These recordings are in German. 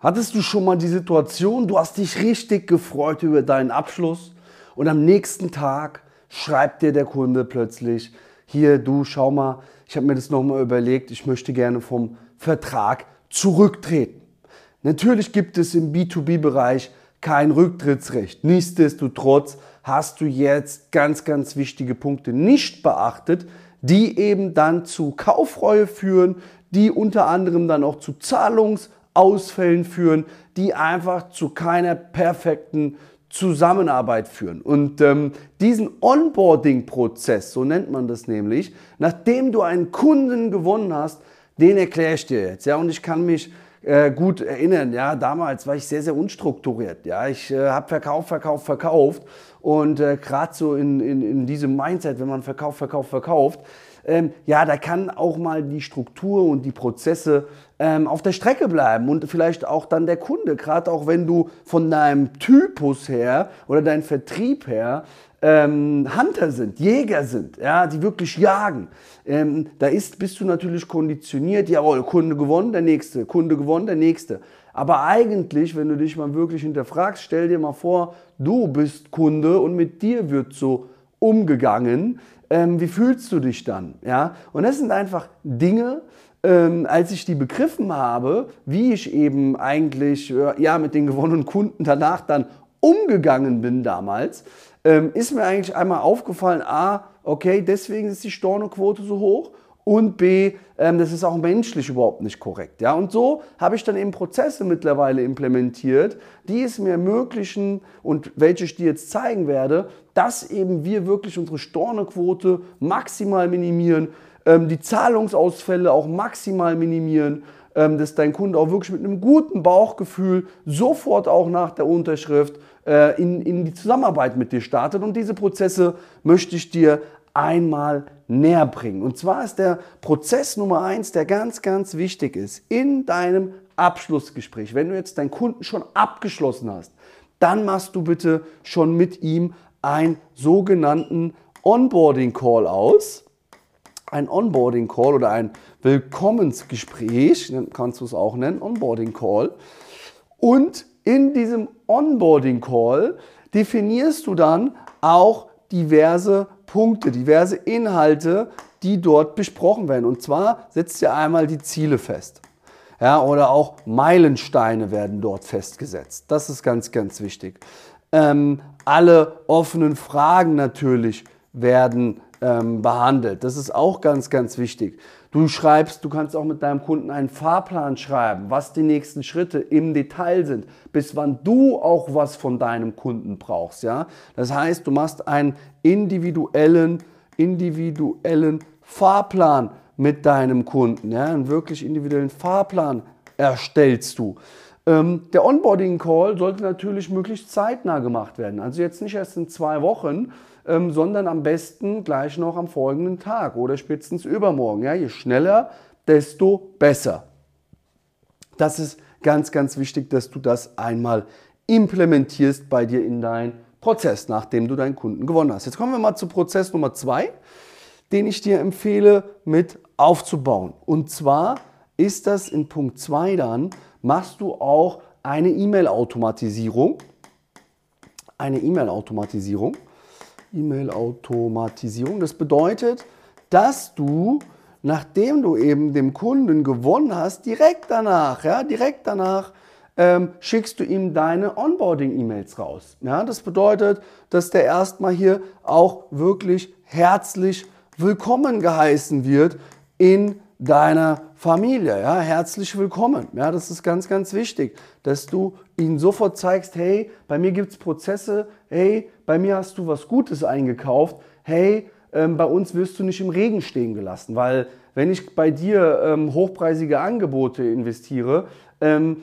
Hattest du schon mal die Situation, du hast dich richtig gefreut über deinen Abschluss und am nächsten Tag schreibt dir der Kunde plötzlich, hier, du, schau mal, ich habe mir das nochmal überlegt, ich möchte gerne vom Vertrag zurücktreten. Natürlich gibt es im B2B-Bereich kein Rücktrittsrecht. Nichtsdestotrotz hast du jetzt ganz, ganz wichtige Punkte nicht beachtet, die eben dann zu Kaufreue führen, die unter anderem dann auch zu Zahlungsausfällen führen, die einfach zu keiner perfekten Zusammenarbeit führen. Und ähm, diesen Onboarding-Prozess, so nennt man das nämlich, nachdem du einen Kunden gewonnen hast, den erkläre ich dir jetzt. Ja, und ich kann mich äh, gut erinnern. Ja, damals war ich sehr, sehr unstrukturiert. Ja, ich äh, habe verkauft, verkauft, verkauft. Und äh, gerade so in, in, in diesem Mindset, wenn man verkauft, verkauft, verkauft, ähm, ja, da kann auch mal die Struktur und die Prozesse ähm, auf der Strecke bleiben und vielleicht auch dann der Kunde, gerade auch wenn du von deinem Typus her oder deinem Vertrieb her ähm, Hunter sind, Jäger sind, ja, die wirklich jagen. Ähm, da ist, bist du natürlich konditioniert, jawohl, Kunde gewonnen, der nächste, Kunde gewonnen, der nächste. Aber eigentlich, wenn du dich mal wirklich hinterfragst, stell dir mal vor, du bist Kunde und mit dir wird so umgegangen. Ähm, wie fühlst du dich dann? Ja? Und das sind einfach Dinge, ähm, als ich die begriffen habe, wie ich eben eigentlich äh, ja, mit den gewonnenen Kunden danach dann umgegangen bin damals, ähm, ist mir eigentlich einmal aufgefallen, a, okay, deswegen ist die Stornoquote so hoch und B, ähm, das ist auch menschlich überhaupt nicht korrekt. Ja? Und so habe ich dann eben Prozesse mittlerweile implementiert, die es mir ermöglichen und welche ich dir jetzt zeigen werde, dass eben wir wirklich unsere Stornoquote maximal minimieren, ähm, die Zahlungsausfälle auch maximal minimieren, ähm, dass dein Kunde auch wirklich mit einem guten Bauchgefühl sofort auch nach der Unterschrift äh, in, in die Zusammenarbeit mit dir startet. Und diese Prozesse möchte ich dir einmal näher bringen. Und zwar ist der Prozess Nummer eins, der ganz, ganz wichtig ist, in deinem Abschlussgespräch. Wenn du jetzt deinen Kunden schon abgeschlossen hast, dann machst du bitte schon mit ihm einen sogenannten Onboarding Call aus. Ein Onboarding Call oder ein Willkommensgespräch, kannst du es auch nennen, Onboarding Call. Und in diesem Onboarding Call definierst du dann auch diverse Punkte, diverse Inhalte, die dort besprochen werden. Und zwar setzt ihr einmal die Ziele fest. Ja, oder auch Meilensteine werden dort festgesetzt. Das ist ganz, ganz wichtig. Ähm, alle offenen Fragen natürlich werden ähm, behandelt. Das ist auch ganz, ganz wichtig. Du schreibst, du kannst auch mit deinem Kunden einen Fahrplan schreiben, was die nächsten Schritte im Detail sind, bis wann du auch was von deinem Kunden brauchst. Ja? Das heißt, du machst einen individuellen, individuellen Fahrplan mit deinem Kunden. Ja? Einen wirklich individuellen Fahrplan erstellst du. Ähm, der Onboarding-Call sollte natürlich möglichst zeitnah gemacht werden. Also jetzt nicht erst in zwei Wochen, ähm, sondern am besten gleich noch am folgenden Tag oder spätestens übermorgen. Ja, je schneller, desto besser. Das ist ganz, ganz wichtig, dass du das einmal implementierst bei dir in deinen Prozess, nachdem du deinen Kunden gewonnen hast. Jetzt kommen wir mal zu Prozess Nummer zwei, den ich dir empfehle mit aufzubauen. Und zwar ist das in Punkt 2 dann, machst du auch eine E-Mail-Automatisierung. Eine E-Mail-Automatisierung. E-Mail-Automatisierung. Das bedeutet, dass du, nachdem du eben dem Kunden gewonnen hast, direkt danach, ja, direkt danach ähm, schickst du ihm deine Onboarding-E-Mails raus. Ja, das bedeutet, dass der erstmal hier auch wirklich herzlich willkommen geheißen wird in deiner Familie. Ja, herzlich willkommen. Ja, das ist ganz, ganz wichtig, dass du ihnen sofort zeigst, hey, bei mir gibt es Prozesse, hey, bei mir hast du was Gutes eingekauft, hey, ähm, bei uns wirst du nicht im Regen stehen gelassen, weil wenn ich bei dir ähm, hochpreisige Angebote investiere ähm,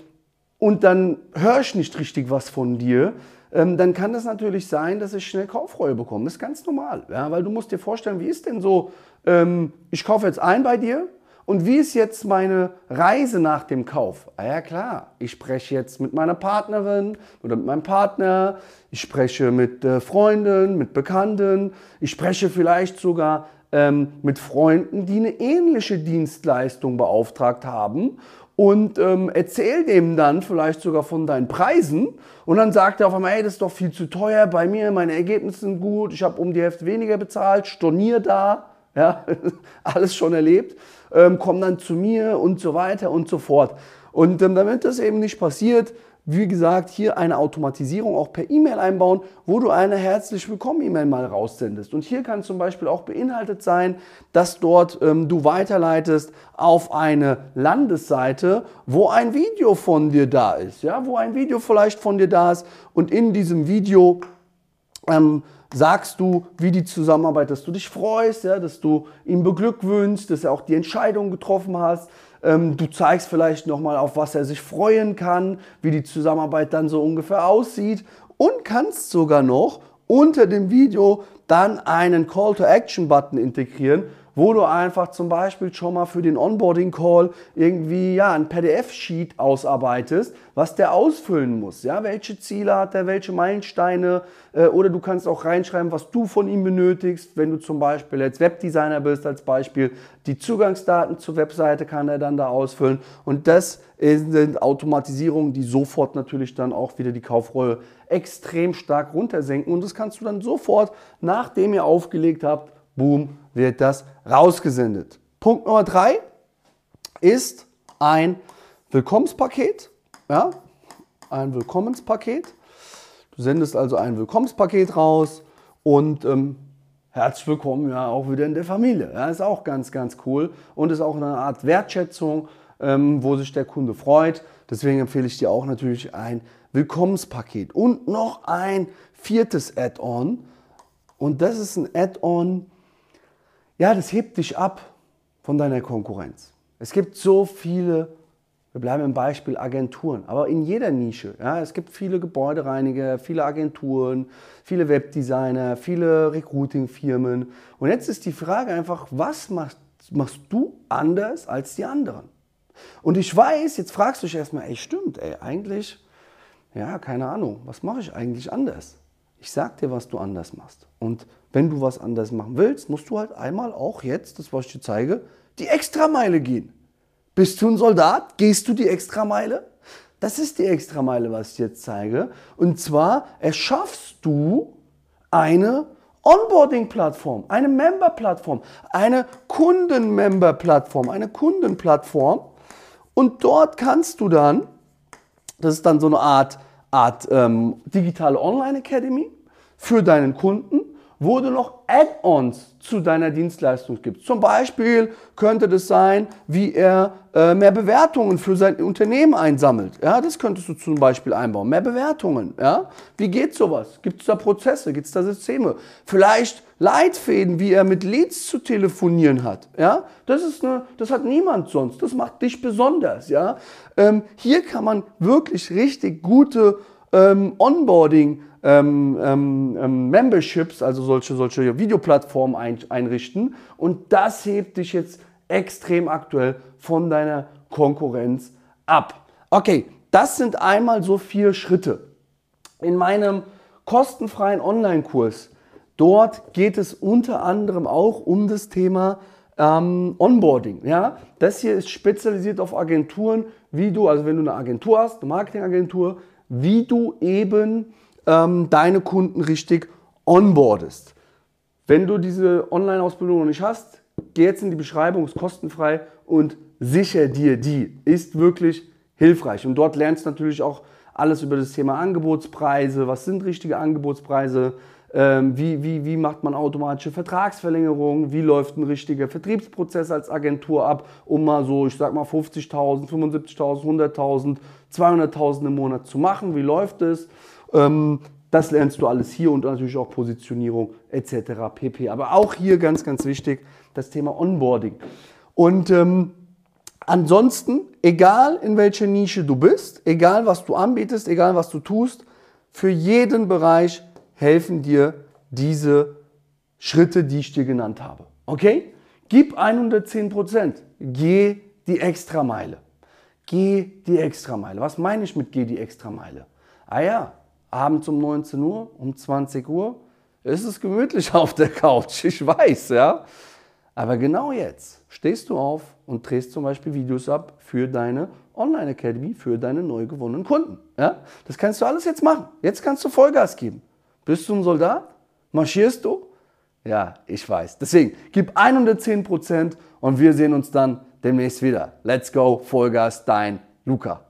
und dann höre ich nicht richtig was von dir, ähm, dann kann das natürlich sein, dass ich schnell Kaufreue bekomme. Das ist ganz normal, ja, weil du musst dir vorstellen, wie ist denn so, ähm, ich kaufe jetzt ein bei dir, und wie ist jetzt meine Reise nach dem Kauf? Ah ja klar, ich spreche jetzt mit meiner Partnerin oder mit meinem Partner, ich spreche mit äh, Freunden, mit Bekannten, ich spreche vielleicht sogar ähm, mit Freunden, die eine ähnliche Dienstleistung beauftragt haben und ähm, erzähl dem dann vielleicht sogar von deinen Preisen. Und dann sagt er auf einmal, ey, das ist doch viel zu teuer. Bei mir, meine Ergebnisse sind gut, ich habe um die Hälfte weniger bezahlt, stornier da, ja, alles schon erlebt, ähm, komm dann zu mir und so weiter und so fort. Und ähm, damit das eben nicht passiert, wie gesagt, hier eine Automatisierung auch per E-Mail einbauen, wo du eine herzlich willkommen E-Mail mal raussendest. Und hier kann zum Beispiel auch beinhaltet sein, dass dort ähm, du weiterleitest auf eine Landesseite, wo ein Video von dir da ist, ja, wo ein Video vielleicht von dir da ist und in diesem Video ähm, sagst du, wie die Zusammenarbeit, dass du dich freust, ja, dass du ihn beglückwünschst, dass er auch die Entscheidung getroffen hast, ähm, du zeigst vielleicht nochmal, auf was er sich freuen kann, wie die Zusammenarbeit dann so ungefähr aussieht. Und kannst sogar noch unter dem Video dann einen Call-to-Action-Button integrieren, wo du einfach zum Beispiel schon mal für den Onboarding-Call irgendwie ja, ein PDF-Sheet ausarbeitest, was der ausfüllen muss. Ja? Welche Ziele hat er, welche Meilensteine äh, oder du kannst auch reinschreiben, was du von ihm benötigst. Wenn du zum Beispiel als Webdesigner bist, als Beispiel, die Zugangsdaten zur Webseite kann er dann da ausfüllen. Und das sind Automatisierungen, die sofort natürlich dann auch wieder die Kaufrolle extrem stark runtersenken. Und das kannst du dann sofort, nachdem ihr aufgelegt habt, boom, wird das rausgesendet. Punkt Nummer drei ist ein Willkommenspaket. Ja, ein Willkommenspaket. Du sendest also ein Willkommenspaket raus und ähm, herzlich willkommen ja auch wieder in der Familie. Ja, ist auch ganz, ganz cool und ist auch eine Art Wertschätzung, ähm, wo sich der Kunde freut. Deswegen empfehle ich dir auch natürlich ein Willkommenspaket und noch ein viertes Add-on. Und das ist ein Add-on, ja, das hebt dich ab von deiner Konkurrenz. Es gibt so viele, wir bleiben im Beispiel Agenturen, aber in jeder Nische. Ja, es gibt viele Gebäudereiniger, viele Agenturen, viele Webdesigner, viele Recruiting-Firmen. Und jetzt ist die Frage einfach, was machst, machst du anders als die anderen? Und ich weiß, jetzt fragst du dich erstmal, ey, stimmt, ey, eigentlich, ja, keine Ahnung, was mache ich eigentlich anders? Ich sag dir, was du anders machst. Und wenn du was anders machen willst, musst du halt einmal auch jetzt, das was ich dir zeige, die Extrameile gehen. Bist du ein Soldat? Gehst du die Extrameile? Das ist die Extrameile, was ich jetzt zeige. Und zwar erschaffst du eine Onboarding-Plattform, eine Member-Plattform, eine Kunden-Member-Plattform, eine Kundenplattform. Und dort kannst du dann, das ist dann so eine Art Art ähm, digitale Online Academy für deinen Kunden, wo du noch Add-ons zu deiner Dienstleistung gibst. Zum Beispiel könnte das sein, wie er äh, mehr Bewertungen für sein Unternehmen einsammelt. Ja, das könntest du zum Beispiel einbauen. Mehr Bewertungen. Ja? Wie geht sowas? Gibt es da Prozesse? Gibt es da Systeme? Vielleicht Leitfäden, wie er mit Leads zu telefonieren hat. Ja? Das, ist eine, das hat niemand sonst. Das macht dich besonders. Ja? Ähm, hier kann man wirklich richtig gute ähm, Onboarding ähm, ähm, ähm, Memberships, also solche, solche Videoplattformen ein, einrichten. Und das hebt dich jetzt extrem aktuell von deiner Konkurrenz ab. Okay, das sind einmal so vier Schritte. In meinem kostenfreien Online-Kurs, dort geht es unter anderem auch um das Thema ähm, Onboarding. Ja? Das hier ist spezialisiert auf Agenturen, wie du, also wenn du eine Agentur hast, eine Marketingagentur, wie du eben ähm, deine Kunden richtig onboardest. Wenn du diese Online-Ausbildung noch nicht hast, geh jetzt in die Beschreibung, ist kostenfrei und sicher dir die. Ist wirklich hilfreich. Und dort lernst du natürlich auch alles über das Thema Angebotspreise, was sind richtige Angebotspreise, ähm, wie, wie, wie macht man automatische Vertragsverlängerungen, wie läuft ein richtiger Vertriebsprozess als Agentur ab, um mal so, ich sag mal 50.000, 75.000, 100.000, 200.000 im Monat zu machen, wie läuft es. Ähm, das lernst du alles hier und natürlich auch Positionierung etc. pp. Aber auch hier ganz, ganz wichtig das Thema Onboarding. Und ähm, ansonsten, egal in welcher Nische du bist, egal was du anbietest, egal was du tust, für jeden Bereich helfen dir diese Schritte, die ich dir genannt habe. Okay? Gib 110 Prozent. Geh die Extrameile. Geh die Extrameile. Was meine ich mit geh die Extrameile? Ah ja, abends um 19 Uhr, um 20 Uhr ist es gemütlich auf der Couch. Ich weiß, ja. Aber genau jetzt stehst du auf und drehst zum Beispiel Videos ab für deine Online Academy für deine neu gewonnenen Kunden. Ja? Das kannst du alles jetzt machen. Jetzt kannst du Vollgas geben. Bist du ein Soldat? Marschierst du? Ja, ich weiß. Deswegen, gib 110% und wir sehen uns dann demnächst wieder. Let's go, Vollgas, dein Luca.